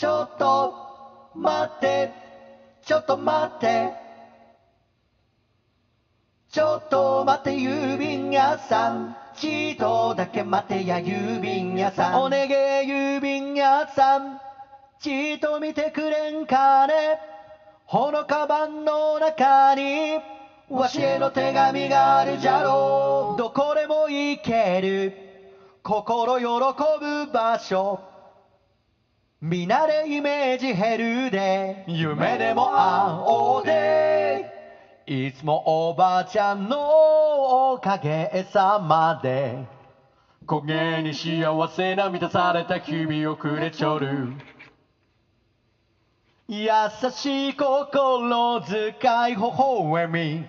ちょっと待って。ちょっと待って。ちょっと待って郵便屋さん。ちとだけ待てや郵便屋さん。お願い郵便屋さん。ちと見てくれんかね。ほのかばんの中にわしへの手紙があるじゃろう。どこでも行ける。心喜ぶ場所。みなでイメージ減るで。夢でも会おうで。いつもおばあちゃんのおかげさまで。焦げに幸せな満たされた日々をくれちょる。優しい心遣い微笑み微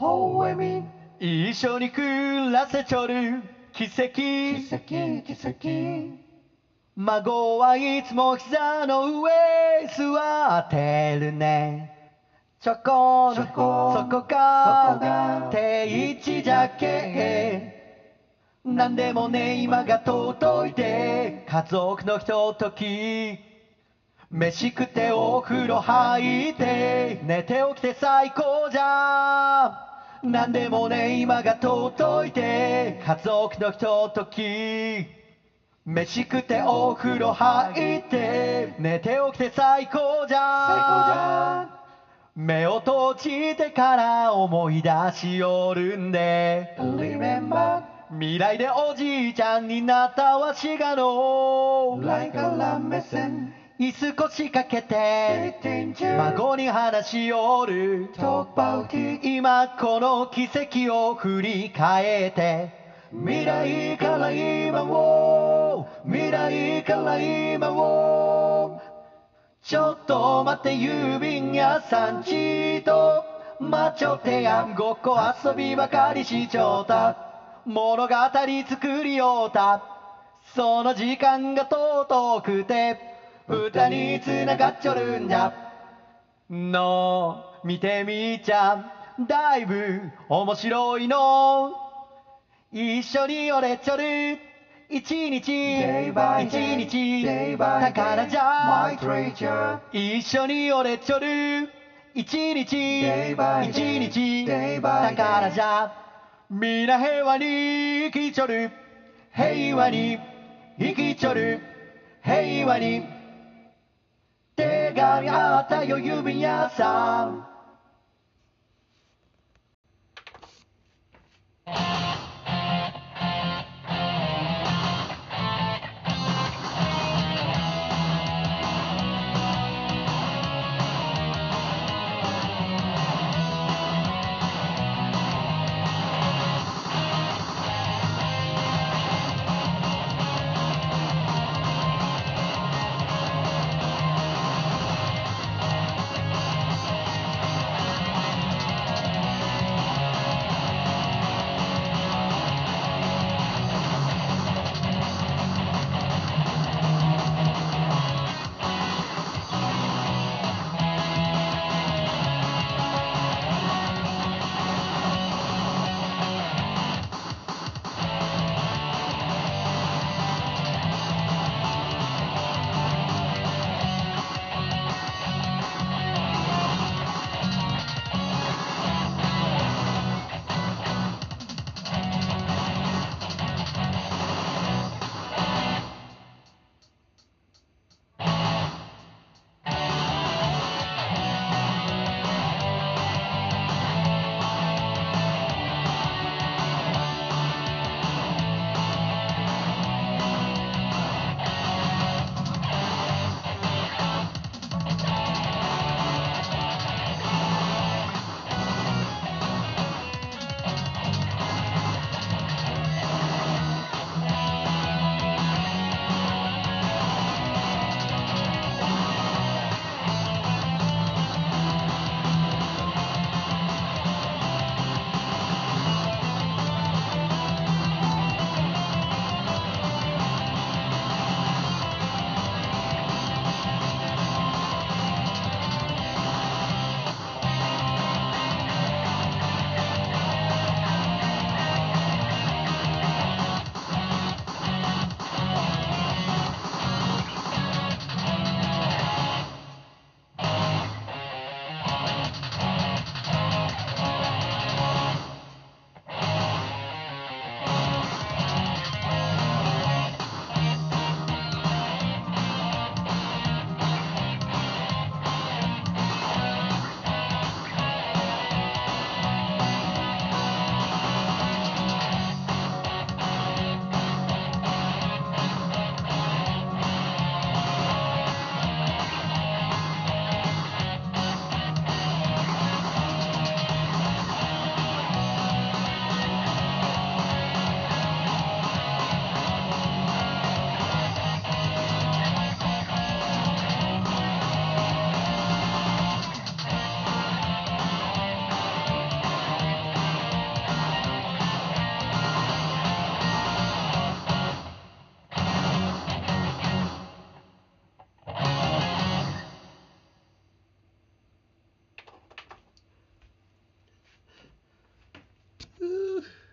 笑み。一緒に暮らせちょる。奇跡。奇跡奇跡。孫はいつも膝の上座ってるね。ちょこのそこが定位置じゃけなん。でもね今が尊いで家族のひととき。飯食ってお風呂入って寝て起きて最高じゃなんでもね今が尊いで家族のひととき飯食ってお風呂入って寝て起きて最高じゃ目を閉じてから思い出しよるんで。Remember 未来でおじいちゃんになったわしがの。Like a lamb missing 椅子腰掛けて孫に話しよる。今この奇跡を振り返って未来から今を未来から今をちょっと待って郵便屋さんちと待ちょってやんごっこ遊びばかりしちょった。物語作りようた。その時間が尊くて歌につながっちょるんじゃ。の見てみちゃだいぶ面白いの。一緒に寄れちょる。一日。一日。宝じゃ一緒に寄れちょる。一日。一日。宝じゃみな平和に生きちょる。平和に生きちょる。平和に。手紙あったよ郵便屋さん